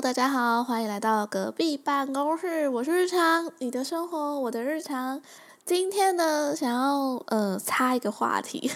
大家好，欢迎来到隔壁办公室。我是日常，你的生活，我的日常。今天呢，想要呃插一个话题。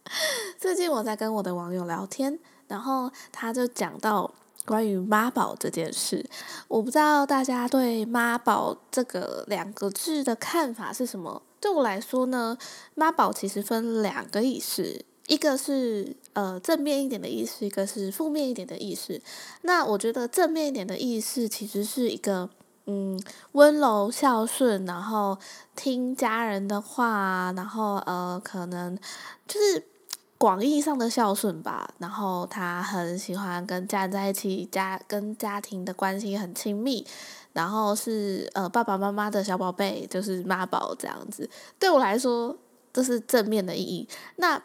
最近我在跟我的网友聊天，然后他就讲到关于妈宝这件事。我不知道大家对妈宝这个两个字的看法是什么？对我来说呢，妈宝其实分两个意思。一个是呃正面一点的意思，一个是负面一点的意思。那我觉得正面一点的意思其实是一个嗯温柔孝顺，然后听家人的话，然后呃可能就是广义上的孝顺吧。然后他很喜欢跟家人在一起，家跟家庭的关系很亲密，然后是呃爸爸妈妈的小宝贝，就是妈宝这样子。对我来说，这是正面的意义。那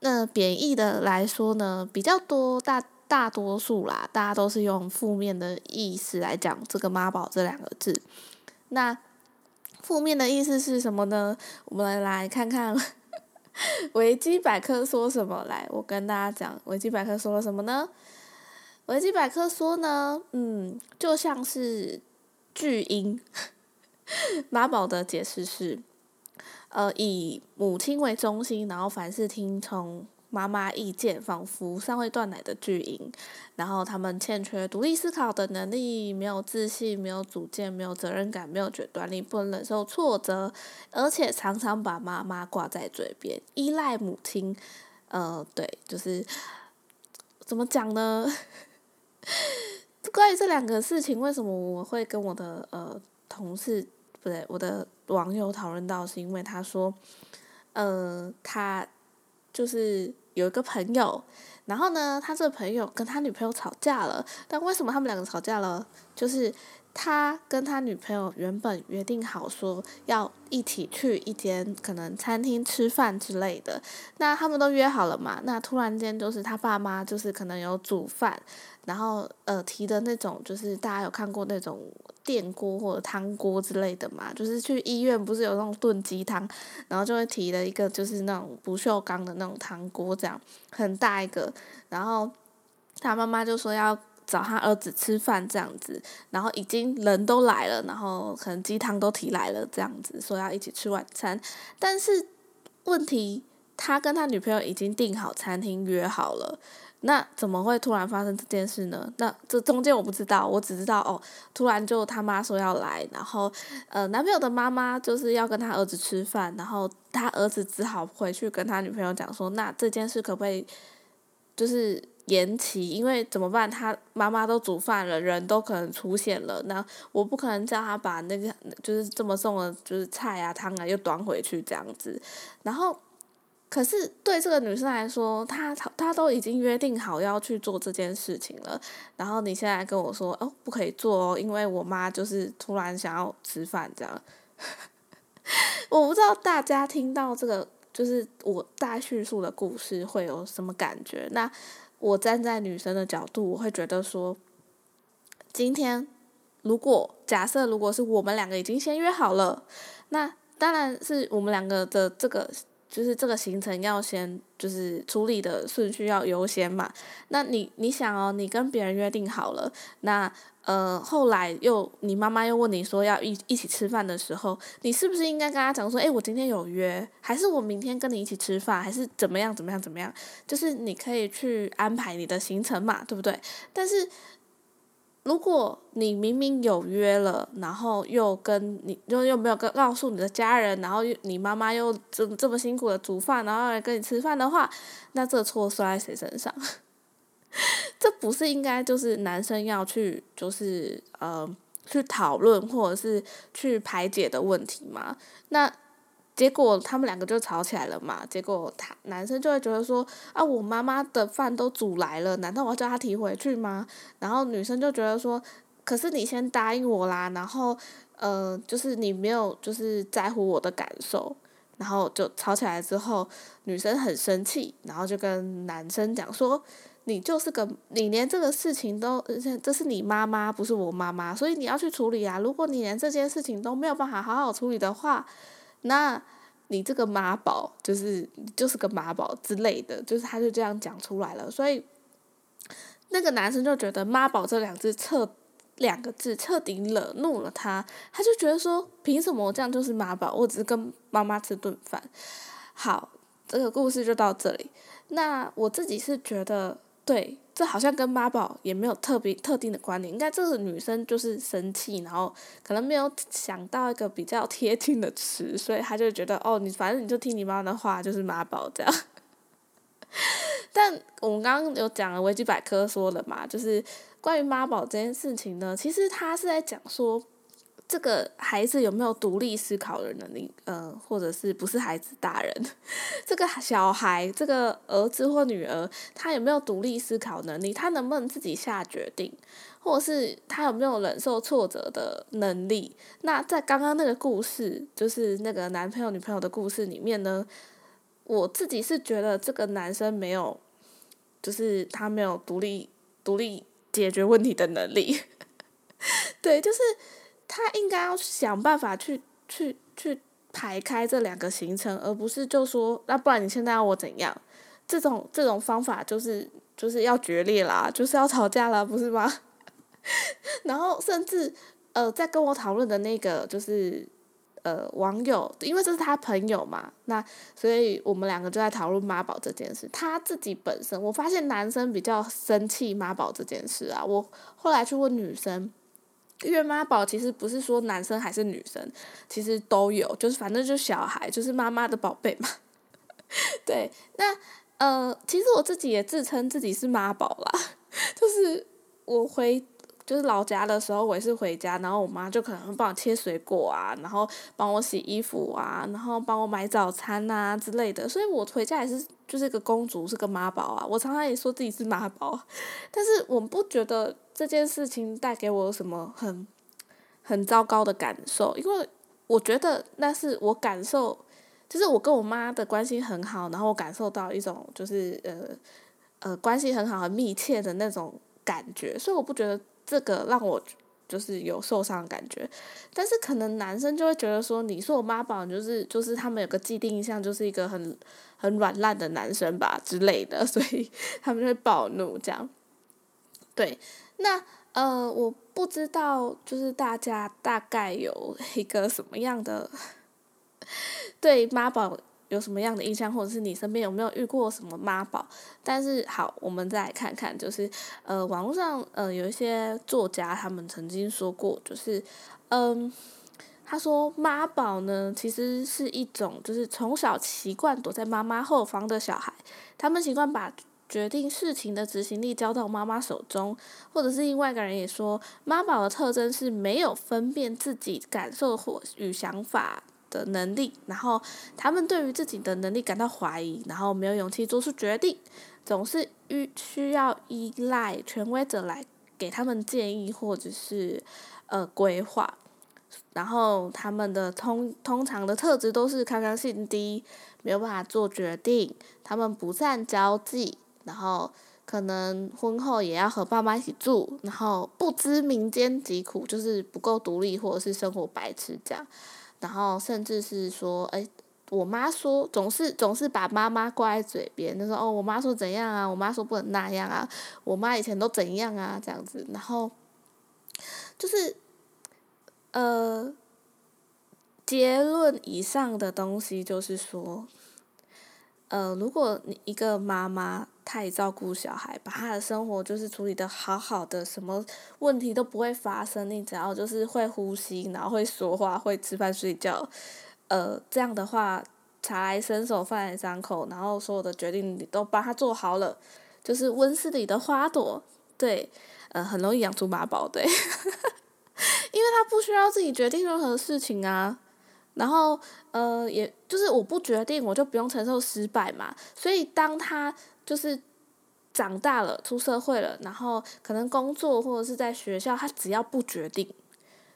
那贬义的来说呢，比较多大大多数啦，大家都是用负面的意思来讲这个妈宝这两个字。那负面的意思是什么呢？我们来看看 维基百科说什么。来，我跟大家讲，维基百科说了什么呢？维基百科说呢，嗯，就像是巨婴，妈宝的解释是。呃，以母亲为中心，然后凡事听从妈妈意见，仿佛尚未断奶的巨婴。然后他们欠缺独立思考的能力，没有自信，没有主见，没有责任感，没有决断力，不能忍受挫折，而且常常把妈妈挂在嘴边，依赖母亲。呃，对，就是怎么讲呢？关于这两个事情，为什么我会跟我的呃同事？不对，我的网友讨论到是因为他说，呃，他就是有一个朋友，然后呢，他这个朋友跟他女朋友吵架了，但为什么他们两个吵架了？就是。他跟他女朋友原本约定好说要一起去一间可能餐厅吃饭之类的，那他们都约好了嘛？那突然间就是他爸妈就是可能有煮饭，然后呃提的那种就是大家有看过那种电锅或者汤锅之类的嘛？就是去医院不是有那种炖鸡汤，然后就会提了一个就是那种不锈钢的那种汤锅，这样很大一个，然后他妈妈就说要。找他儿子吃饭这样子，然后已经人都来了，然后可能鸡汤都提来了这样子，说要一起吃晚餐。但是问题，他跟他女朋友已经订好餐厅约好了，那怎么会突然发生这件事呢？那这中间我不知道，我只知道哦，突然就他妈说要来，然后呃男朋友的妈妈就是要跟他儿子吃饭，然后他儿子只好回去跟他女朋友讲说，那这件事可不可以就是。延期，因为怎么办？他妈妈都煮饭了，人都可能出现了，那我不可能叫他把那个就是这么重的，就是菜啊汤啊又端回去这样子。然后，可是对这个女生来说，她她都已经约定好要去做这件事情了，然后你现在跟我说哦不可以做哦，因为我妈就是突然想要吃饭这样。我不知道大家听到这个就是我大叙述的故事会有什么感觉？那。我站在女生的角度，我会觉得说，今天如果假设如果是我们两个已经先约好了，那当然是我们两个的这个就是这个行程要先就是处理的顺序要优先嘛。那你你想哦，你跟别人约定好了，那。呃，后来又你妈妈又问你说要一一起吃饭的时候，你是不是应该跟他讲说，哎，我今天有约，还是我明天跟你一起吃饭，还是怎么样怎么样怎么样？就是你可以去安排你的行程嘛，对不对？但是如果你明明有约了，然后又跟你又又没有跟告诉你的家人，然后你妈妈又这这么辛苦的煮饭，然后来跟你吃饭的话，那这错摔在谁身上？这不是应该就是男生要去就是呃去讨论或者是去排解的问题吗？那结果他们两个就吵起来了嘛。结果他男生就会觉得说啊，我妈妈的饭都煮来了，难道我要叫他提回去吗？然后女生就觉得说，可是你先答应我啦，然后呃就是你没有就是在乎我的感受，然后就吵起来之后，女生很生气，然后就跟男生讲说。你就是个，你连这个事情都，这是你妈妈，不是我妈妈，所以你要去处理啊。如果你连这件事情都没有办法好好处理的话，那你这个妈宝就是就是个妈宝之类的，就是他就这样讲出来了。所以那个男生就觉得“妈宝”这两字彻两个字彻底惹怒了他，他就觉得说，凭什么我这样就是妈宝？我只是跟妈妈吃顿饭。好，这个故事就到这里。那我自己是觉得，对，这好像跟妈宝也没有特别特定的关联。应该这个女生就是生气，然后可能没有想到一个比较贴近的词，所以她就觉得，哦，你反正你就听你妈的话，就是妈宝这样。但我们刚刚有讲了维基百科说了嘛，就是关于妈宝这件事情呢，其实他是在讲说，这个孩子有没有独立思考的能力，呃，或者是不是孩子大人，这个小孩，这个儿子或女儿，他有没有独立思考能力，他能不能自己下决定，或者是他有没有忍受挫折的能力？那在刚刚那个故事，就是那个男朋友女朋友的故事里面呢？我自己是觉得这个男生没有，就是他没有独立独立解决问题的能力，对，就是他应该要想办法去去去排开这两个行程，而不是就说那不然你现在要我怎样？这种这种方法就是就是要决裂啦，就是要吵架啦，不是吗？然后甚至呃，在跟我讨论的那个就是。呃，网友，因为这是他朋友嘛，那所以我们两个就在讨论妈宝这件事。他自己本身，我发现男生比较生气妈宝这件事啊。我后来去问女生，因为妈宝其实不是说男生还是女生，其实都有，就是反正就是小孩，就是妈妈的宝贝嘛。对，那呃，其实我自己也自称自己是妈宝啦，就是我回。就是老家的时候，我也是回家，然后我妈就可能会帮我切水果啊，然后帮我洗衣服啊，然后帮我买早餐啊之类的，所以我回家也是就是个公主，是个妈宝啊。我常常也说自己是妈宝，但是我不觉得这件事情带给我什么很很糟糕的感受，因为我觉得那是我感受，就是我跟我妈的关系很好，然后我感受到一种就是呃呃关系很好很密切的那种感觉，所以我不觉得。这个让我就是有受伤的感觉，但是可能男生就会觉得说，你说我妈宝，就是就是他们有个既定印象，就是一个很很软烂的男生吧之类的，所以 他们就会暴怒这样。对，那呃，我不知道，就是大家大概有一个什么样的对妈宝。有什么样的印象，或者是你身边有没有遇过什么妈宝？但是好，我们再来看看，就是呃，网络上呃有一些作家他们曾经说过，就是嗯，他说妈宝呢其实是一种就是从小习惯躲在妈妈后方的小孩，他们习惯把决定事情的执行力交到妈妈手中，或者是另外一个人也说，妈宝的特征是没有分辨自己感受或与想法。的能力，然后他们对于自己的能力感到怀疑，然后没有勇气做出决定，总是需需要依赖权威者来给他们建议或者是呃规划，然后他们的通通常的特质都是抗压性低，没有办法做决定，他们不善交际，然后可能婚后也要和爸妈一起住，然后不知民间疾苦，就是不够独立或者是生活白痴这样。然后甚至是说，哎，我妈说总是总是把妈妈挂在嘴边，就说哦，我妈说怎样啊，我妈说不能那样啊，我妈以前都怎样啊，这样子。然后就是，呃，结论以上的东西就是说，呃，如果你一个妈妈太照顾小孩，把他的生活就是处理的好好的，什么问题都不会发生，你只要就是会呼吸，然后会说话，会吃饭睡觉，呃，这样的话，茶来伸手，饭来张口，然后所有的决定你都帮他做好了，就是温室里的花朵，对，呃，很容易养出妈宝，对，因为他不需要自己决定任何事情啊。然后，呃，也就是我不决定，我就不用承受失败嘛。所以当他就是长大了，出社会了，然后可能工作或者是在学校，他只要不决定，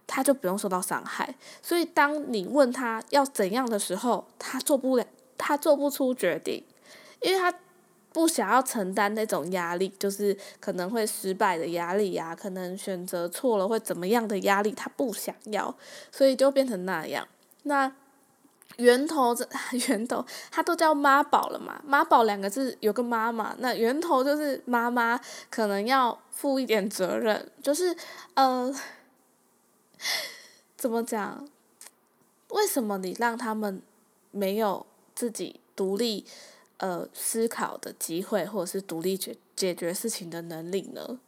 他就不用受到伤害。所以当你问他要怎样的时候，他做不了，他做不出决定，因为他不想要承担那种压力，就是可能会失败的压力呀，可能选择错了会怎么样的压力，他不想要，所以就变成那样。那源头这 源头，它都叫妈宝了嘛？妈宝两个字有个妈妈，那源头就是妈妈可能要负一点责任，就是呃，怎么讲？为什么你让他们没有自己独立呃思考的机会，或者是独立解解决事情的能力呢？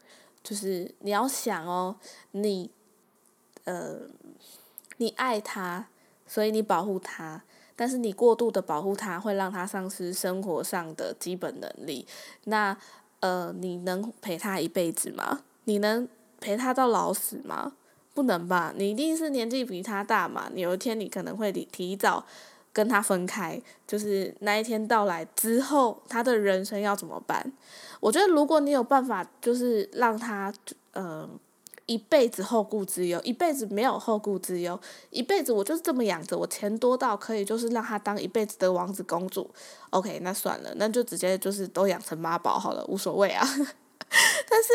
就是你要想哦，你呃，你爱他。所以你保护他，但是你过度的保护他，会让他丧失生活上的基本能力。那呃，你能陪他一辈子吗？你能陪他到老死吗？不能吧？你一定是年纪比他大嘛。有一天你可能会提提早跟他分开，就是那一天到来之后，他的人生要怎么办？我觉得如果你有办法，就是让他呃。一辈子后顾之忧，一辈子没有后顾之忧，一辈子我就是这么养着，我钱多到可以就是让他当一辈子的王子公主。OK，那算了，那就直接就是都养成妈宝好了，无所谓啊。但是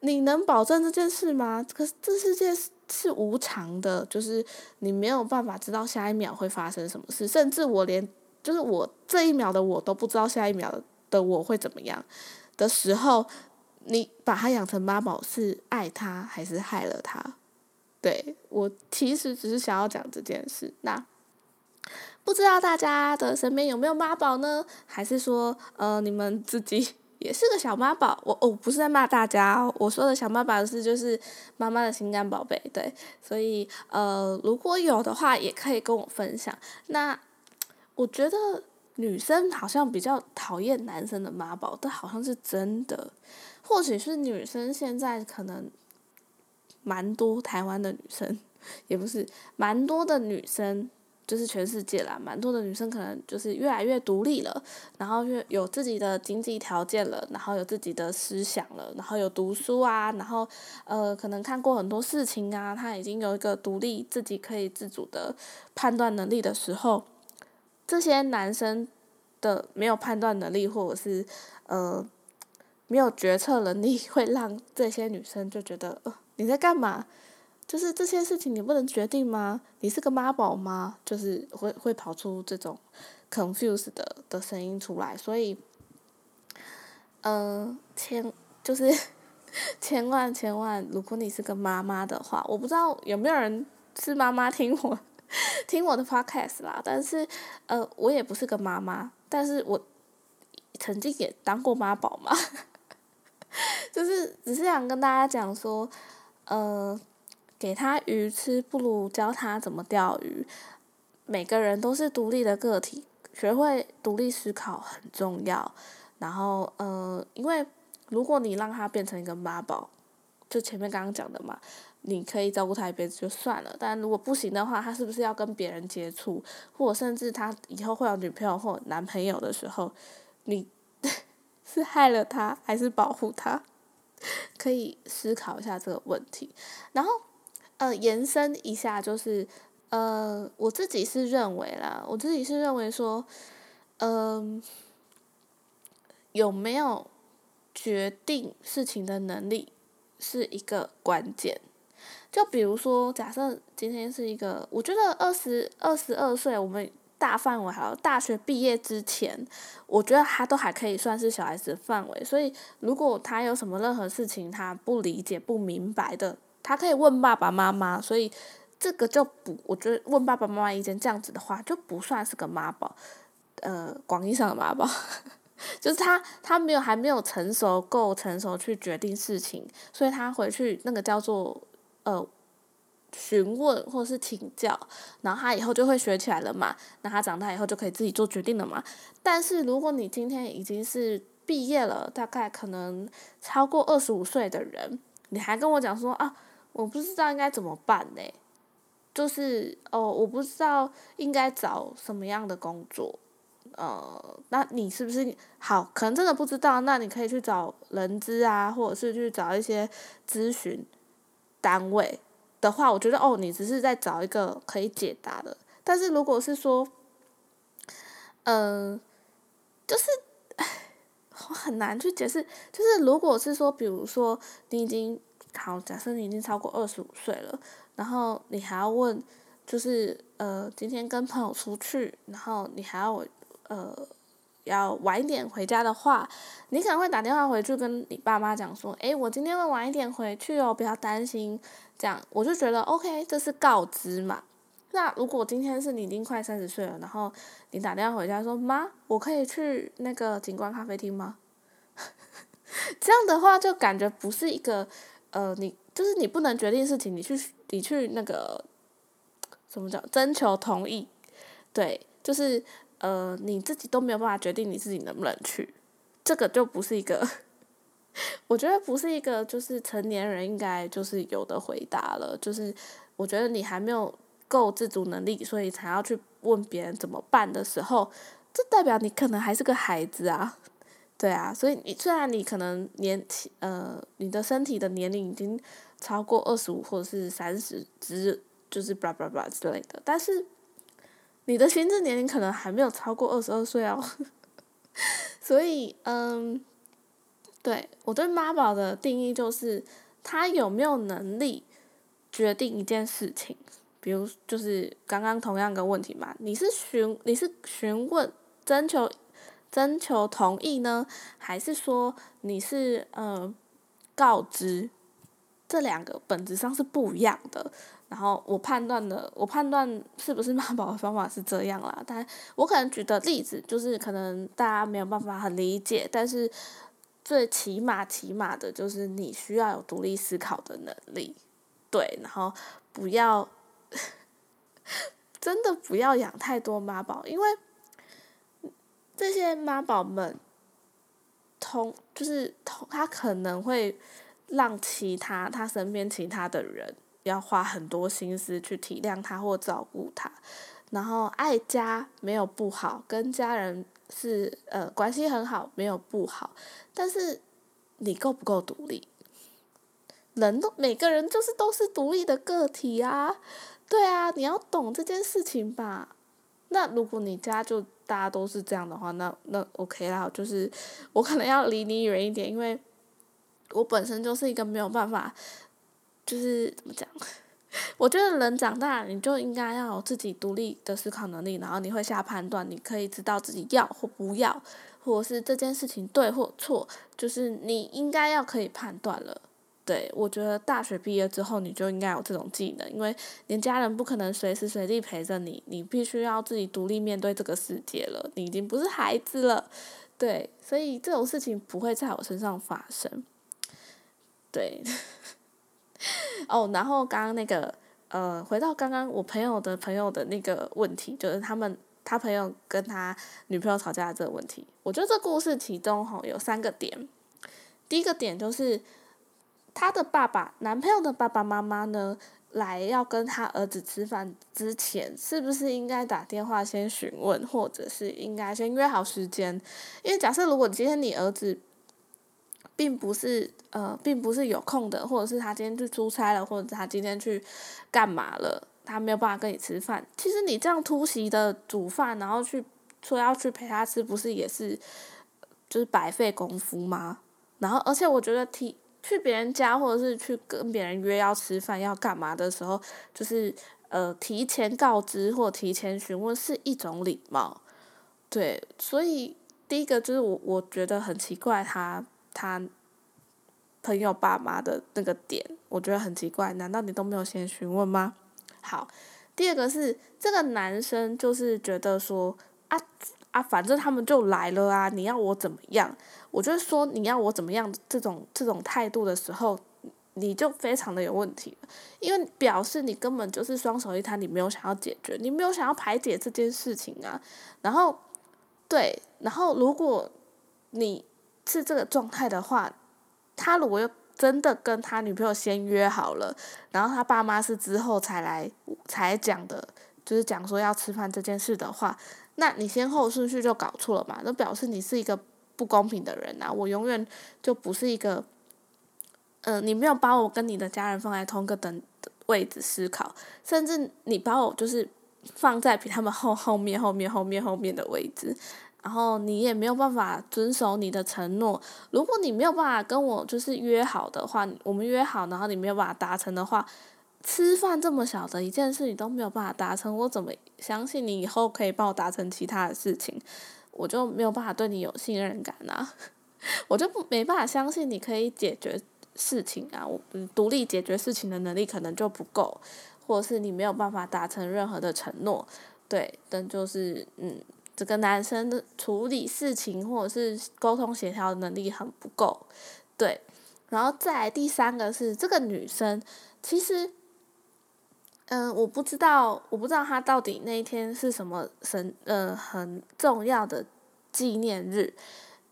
你能保证这件事吗？可是这世界是是无常的，就是你没有办法知道下一秒会发生什么事，甚至我连就是我这一秒的我都不知道下一秒的我会怎么样的时候。你把他养成妈宝是爱他还是害了他？对我其实只是想要讲这件事。那不知道大家的身边有没有妈宝呢？还是说呃你们自己也是个小妈宝？我哦不是在骂大家，我说的小妈宝是就是妈妈的心肝宝贝。对，所以呃如果有的话也可以跟我分享。那我觉得女生好像比较讨厌男生的妈宝，这好像是真的。或许是女生现在可能蛮多台湾的女生，也不是蛮多的女生，就是全世界啦，蛮多的女生可能就是越来越独立了，然后越有自己的经济条件了，然后有自己的思想了，然后有读书啊，然后呃可能看过很多事情啊，她已经有一个独立自己可以自主的判断能力的时候，这些男生的没有判断能力或者是呃。没有决策能力，会让这些女生就觉得，呃，你在干嘛？就是这些事情你不能决定吗？你是个妈宝吗？就是会会跑出这种 confuse 的的声音出来，所以，嗯，千就是千万千万，如果你是个妈妈的话，我不知道有没有人是妈妈听我听我的 podcast 啦，但是，呃，我也不是个妈妈，但是我曾经也当过妈宝嘛。就是只是想跟大家讲说，呃，给他鱼吃不如教他怎么钓鱼。每个人都是独立的个体，学会独立思考很重要。然后，呃，因为如果你让他变成一个妈宝，就前面刚刚讲的嘛，你可以照顾他一辈子就算了。但如果不行的话，他是不是要跟别人接触，或者甚至他以后会有女朋友或男朋友的时候，你 是害了他还是保护他？可以思考一下这个问题，然后，呃，延伸一下，就是，呃，我自己是认为啦，我自己是认为说，嗯，有没有决定事情的能力是一个关键。就比如说，假设今天是一个，我觉得二十二十二岁，我们。大范围还有大学毕业之前，我觉得他都还可以算是小孩子范围。所以，如果他有什么任何事情他不理解、不明白的，他可以问爸爸妈妈。所以，这个就不，我觉得问爸爸妈妈意见这样子的话，就不算是个妈宝。呃，广义上的妈宝，就是他他没有还没有成熟够成熟去决定事情，所以他回去那个叫做呃。询问或者是请教，然后他以后就会学起来了嘛。那他长大以后就可以自己做决定了嘛。但是如果你今天已经是毕业了，大概可能超过二十五岁的人，你还跟我讲说啊，我不知道应该怎么办呢？就是哦，我不知道应该找什么样的工作。呃，那你是不是好？可能真的不知道，那你可以去找人资啊，或者是去找一些咨询单位。的话，我觉得哦，你只是在找一个可以解答的。但是如果是说，嗯，就是 我很难去解释。就是如果是说，比如说你已经好，假设你已经超过二十五岁了，然后你还要问就是呃，今天跟朋友出去，然后你还要呃，要晚一点回家的话，你可能会打电话回去跟你爸妈讲说，诶，我今天会晚一点回去哦，不要担心。这样我就觉得 OK，这是告知嘛。那如果今天是你已经快三十岁了，然后你打电话回家说妈，我可以去那个景观咖啡厅吗？这样的话就感觉不是一个呃，你就是你不能决定事情，你去你去那个什么叫征求同意？对，就是呃你自己都没有办法决定你自己能不能去，这个就不是一个。我觉得不是一个就是成年人应该就是有的回答了，就是我觉得你还没有够自主能力，所以才要去问别人怎么办的时候，这代表你可能还是个孩子啊，对啊，所以你虽然你可能年纪呃你的身体的年龄已经超过二十五或者是三十之就是叭叭叭之类的，但是你的心智年龄可能还没有超过二十二岁哦，所以嗯。对我对妈宝的定义就是，他有没有能力决定一件事情，比如就是刚刚同样个问题嘛，你是询你是询问征求征求同意呢，还是说你是呃告知？这两个本质上是不一样的。然后我判断的，我判断是不是妈宝的方法是这样啦，但我可能举的例子就是可能大家没有办法很理解，但是。最起码起码的就是你需要有独立思考的能力，对，然后不要 真的不要养太多妈宝，因为这些妈宝们同就是同他可能会让其他他身边其他的人要花很多心思去体谅他或照顾他，然后爱家没有不好，跟家人。是呃，关系很好，没有不好，但是你够不够独立？人都每个人就是都是独立的个体啊，对啊，你要懂这件事情吧。那如果你家就大家都是这样的话，那那 OK 啦，就是我可能要离你远一点，因为我本身就是一个没有办法，就是怎么讲？我觉得人长大，你就应该要有自己独立的思考能力，然后你会下判断，你可以知道自己要或不要，或者是这件事情对或错，就是你应该要可以判断了。对我觉得大学毕业之后，你就应该有这种技能，因为连家人不可能随时随地陪着你，你必须要自己独立面对这个世界了。你已经不是孩子了，对，所以这种事情不会在我身上发生。对。哦，然后刚刚那个，呃，回到刚刚我朋友的朋友的那个问题，就是他们他朋友跟他女朋友吵架这个问题。我觉得这故事其中吼有三个点，第一个点就是他的爸爸，男朋友的爸爸妈妈呢，来要跟他儿子吃饭之前，是不是应该打电话先询问，或者是应该先约好时间？因为假设如果今天你儿子。并不是呃，并不是有空的，或者是他今天去出差了，或者他今天去干嘛了，他没有办法跟你吃饭。其实你这样突袭的煮饭，然后去说要去陪他吃，不是也是就是白费功夫吗？然后，而且我觉得提去别人家，或者是去跟别人约要吃饭要干嘛的时候，就是呃提前告知或提前询问是一种礼貌。对，所以第一个就是我我觉得很奇怪他。他朋友爸妈的那个点，我觉得很奇怪，难道你都没有先询问吗？好，第二个是这个男生就是觉得说啊啊，反正他们就来了啊，你要我怎么样？我就说你要我怎么样？这种这种态度的时候，你就非常的有问题因为表示你根本就是双手一摊，你没有想要解决，你没有想要排解这件事情啊。然后，对，然后如果你。是这个状态的话，他如果又真的跟他女朋友先约好了，然后他爸妈是之后才来才讲的，就是讲说要吃饭这件事的话，那你先后顺序就搞错了嘛？那表示你是一个不公平的人啊！我永远就不是一个，嗯，你没有把我跟你的家人放在同一个等位置思考，甚至你把我就是放在比他们后后面后面后面后面的位置。然后你也没有办法遵守你的承诺。如果你没有办法跟我就是约好的话，我们约好，然后你没有办法达成的话，吃饭这么小的一件事你都没有办法达成，我怎么相信你以后可以帮我达成其他的事情？我就没有办法对你有信任感啊，我就不没办法相信你可以解决事情啊，我独立解决事情的能力可能就不够，或者是你没有办法达成任何的承诺，对，但就是嗯，这个男生的处理事情或者是沟通协调能力很不够，对，然后再第三个是这个女生其实。嗯，我不知道，我不知道他到底那一天是什么神，呃，很重要的纪念日。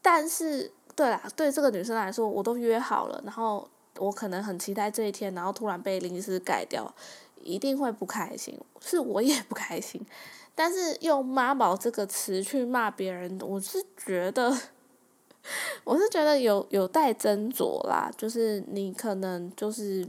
但是，对啦，对这个女生来说，我都约好了，然后我可能很期待这一天，然后突然被临时改掉，一定会不开心，是我也不开心。但是用“妈宝”这个词去骂别人，我是觉得，我是觉得有有待斟酌啦。就是你可能就是。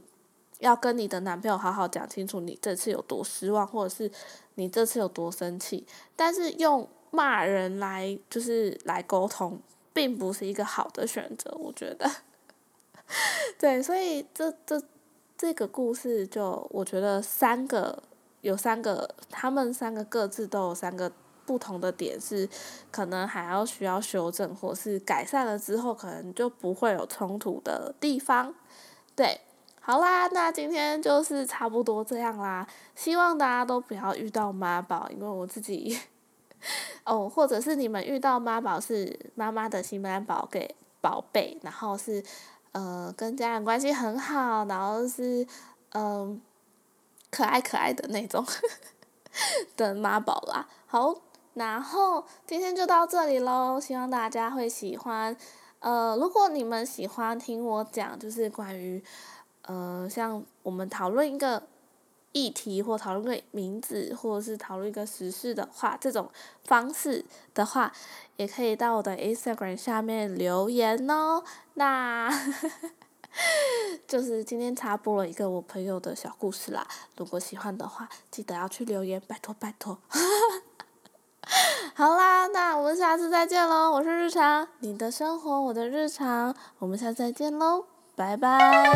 要跟你的男朋友好好讲清楚，你这次有多失望，或者是你这次有多生气。但是用骂人来就是来沟通，并不是一个好的选择，我觉得。对，所以这这这个故事就我觉得三个有三个，他们三个各自都有三个不同的点，是可能还要需要修正，或是改善了之后，可能就不会有冲突的地方。对。好啦，那今天就是差不多这样啦。希望大家都不要遇到妈宝，因为我自己，哦，或者是你们遇到妈宝是妈妈的心肝宝给宝贝，然后是呃跟家人关系很好，然后是嗯可爱可爱的那种 的妈宝啦。好，然后今天就到这里喽，希望大家会喜欢。呃，如果你们喜欢听我讲，就是关于。呃，像我们讨论一个议题，或讨论个名字，或者是讨论一个时事的话，这种方式的话，也可以到我的 Instagram 下面留言哦。那呵 呵 就是今天插播了一个我朋友的小故事啦。如果喜欢的话，记得要去留言，拜托拜托。好啦，那我们下次再见喽。我是日常，你的生活我的日常，我们下次再见喽。拜拜。